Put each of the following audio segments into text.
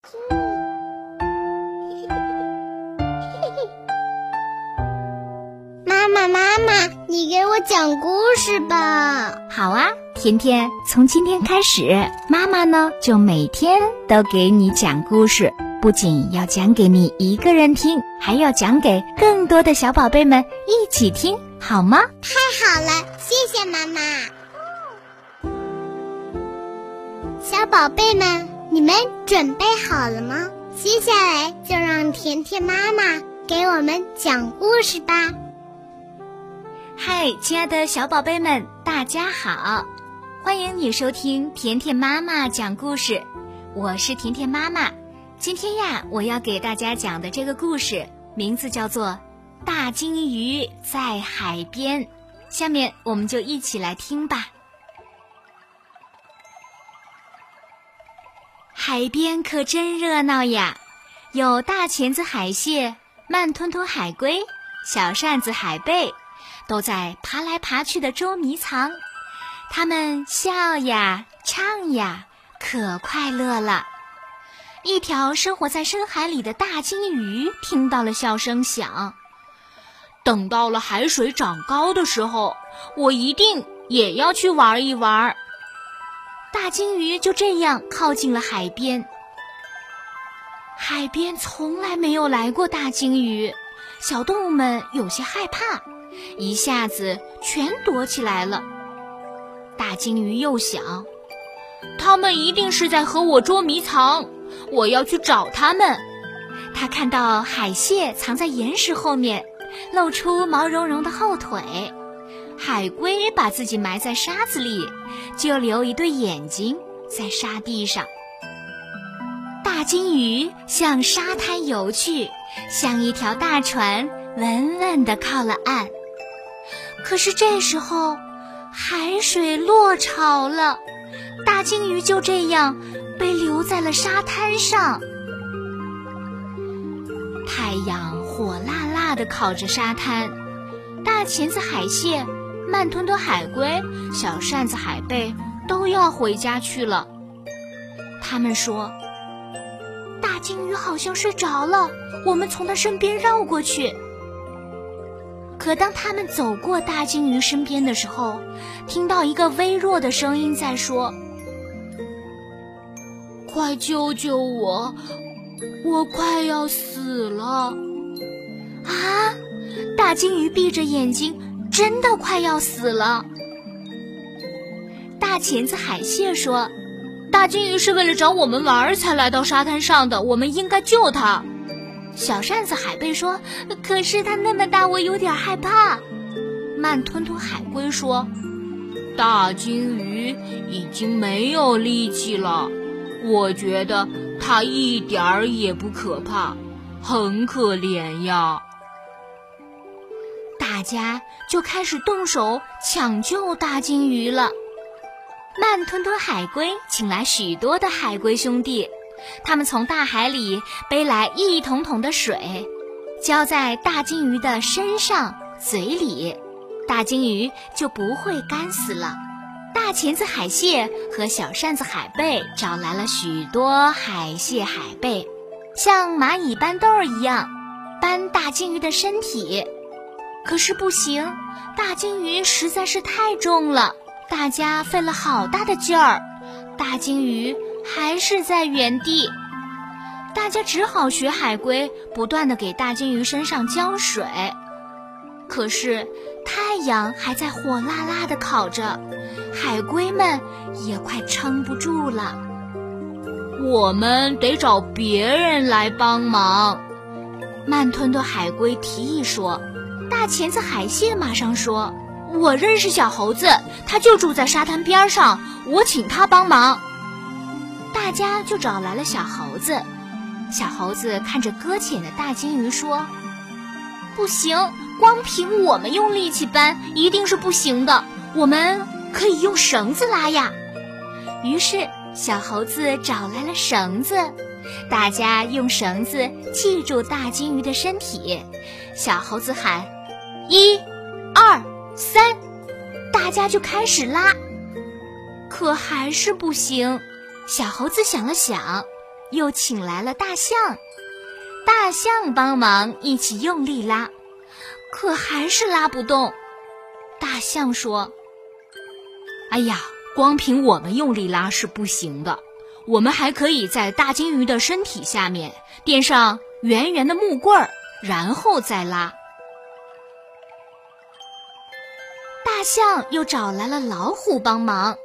妈妈，妈妈，你给我讲故事吧。好啊，甜甜，从今天开始，妈妈呢就每天都给你讲故事，不仅要讲给你一个人听，还要讲给更多的小宝贝们一起听，好吗？太好了，谢谢妈妈。小宝贝们，你们准备好了吗？接下来就让甜甜妈妈给我们讲故事吧。嗨，亲爱的小宝贝们，大家好，欢迎你收听甜甜妈妈讲故事。我是甜甜妈妈，今天呀，我要给大家讲的这个故事名字叫做《大金鱼在海边》。下面我们就一起来听吧。海边可真热闹呀，有大钳子海蟹、慢吞吞海龟、小扇子海贝。都在爬来爬去的捉迷藏，他们笑呀唱呀，可快乐了。一条生活在深海里的大金鱼听到了笑声响，等到了海水涨高的时候，我一定也要去玩一玩。大鲸鱼就这样靠近了海边。海边从来没有来过大鲸鱼，小动物们有些害怕。一下子全躲起来了。大鲸鱼又想，他们一定是在和我捉迷藏，我要去找他们。他看到海蟹藏在岩石后面，露出毛茸茸的后腿；海龟把自己埋在沙子里，就留一对眼睛在沙地上。大金鱼向沙滩游去，像一条大船，稳稳地靠了岸。可是这时候，海水落潮了，大金鱼就这样被留在了沙滩上。太阳火辣辣的烤着沙滩，大钳子海蟹、慢吞吞海龟、小扇子海贝都要回家去了。他们说：“大金鱼好像睡着了，我们从它身边绕过去。”可当他们走过大金鱼身边的时候，听到一个微弱的声音在说：“快救救我，我快要死了！”啊！大金鱼闭着眼睛，真的快要死了。大钳子海蟹说：“大金鱼是为了找我们玩才来到沙滩上的，我们应该救它。”小扇子海贝说：“可是它那么大，我有点害怕。”慢吞吞海龟说：“大金鱼已经没有力气了，我觉得它一点儿也不可怕，很可怜呀。”大家就开始动手抢救大金鱼了。慢吞吞海龟请来许多的海龟兄弟。他们从大海里背来一桶桶的水，浇在大金鱼的身上、嘴里，大金鱼就不会干死了。大钳子海蟹和小扇子海贝找来了许多海蟹、海贝，像蚂蚁搬豆儿一样搬大金鱼的身体。可是不行，大金鱼实在是太重了，大家费了好大的劲儿，大金鱼。还是在原地，大家只好学海龟，不断的给大金鱼身上浇水。可是太阳还在火辣辣的烤着，海龟们也快撑不住了。我们得找别人来帮忙。慢吞吞海龟提议说：“大钳子海蟹马上说，我认识小猴子，他就住在沙滩边上，我请他帮忙。”大家就找来了小猴子。小猴子看着搁浅的大金鱼说：“不行，光凭我们用力气搬一定是不行的。我们可以用绳子拉呀。”于是小猴子找来了绳子，大家用绳子系住大金鱼的身体。小猴子喊：“一、二、三！”大家就开始拉，可还是不行。小猴子想了想，又请来了大象，大象帮忙一起用力拉，可还是拉不动。大象说：“哎呀，光凭我们用力拉是不行的，我们还可以在大金鱼的身体下面垫上圆圆的木棍儿，然后再拉。”大象又找来了老虎帮忙，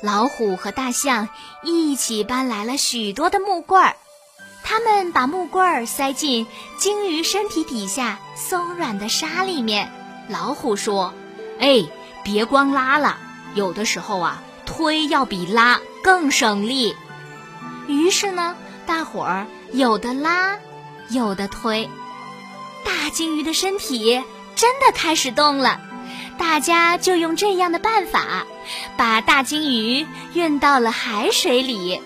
老虎和大象一起搬来了许多的木棍儿。他们把木棍儿塞进鲸鱼身体底下松软的沙里面。老虎说：“哎，别光拉了，有的时候啊，推要比拉更省力。”于是呢，大伙儿有的拉，有的推，大鲸鱼的身体真的开始动了。大家就用这样的办法，把大金鱼运到了海水里。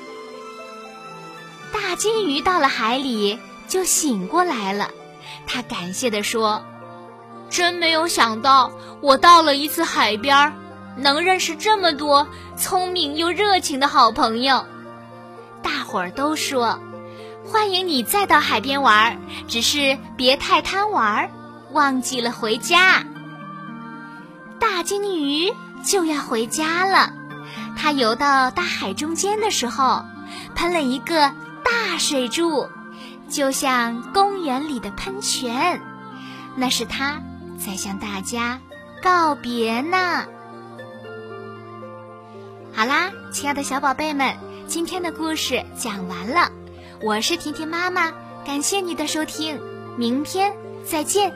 大金鱼到了海里就醒过来了，他感谢地说：“真没有想到，我到了一次海边，能认识这么多聪明又热情的好朋友。”大伙儿都说：“欢迎你再到海边玩，只是别太贪玩，忘记了回家。”大鲸鱼就要回家了，它游到大海中间的时候，喷了一个大水柱，就像公园里的喷泉。那是它在向大家告别呢。好啦，亲爱的小宝贝们，今天的故事讲完了，我是甜甜妈妈，感谢你的收听，明天再见。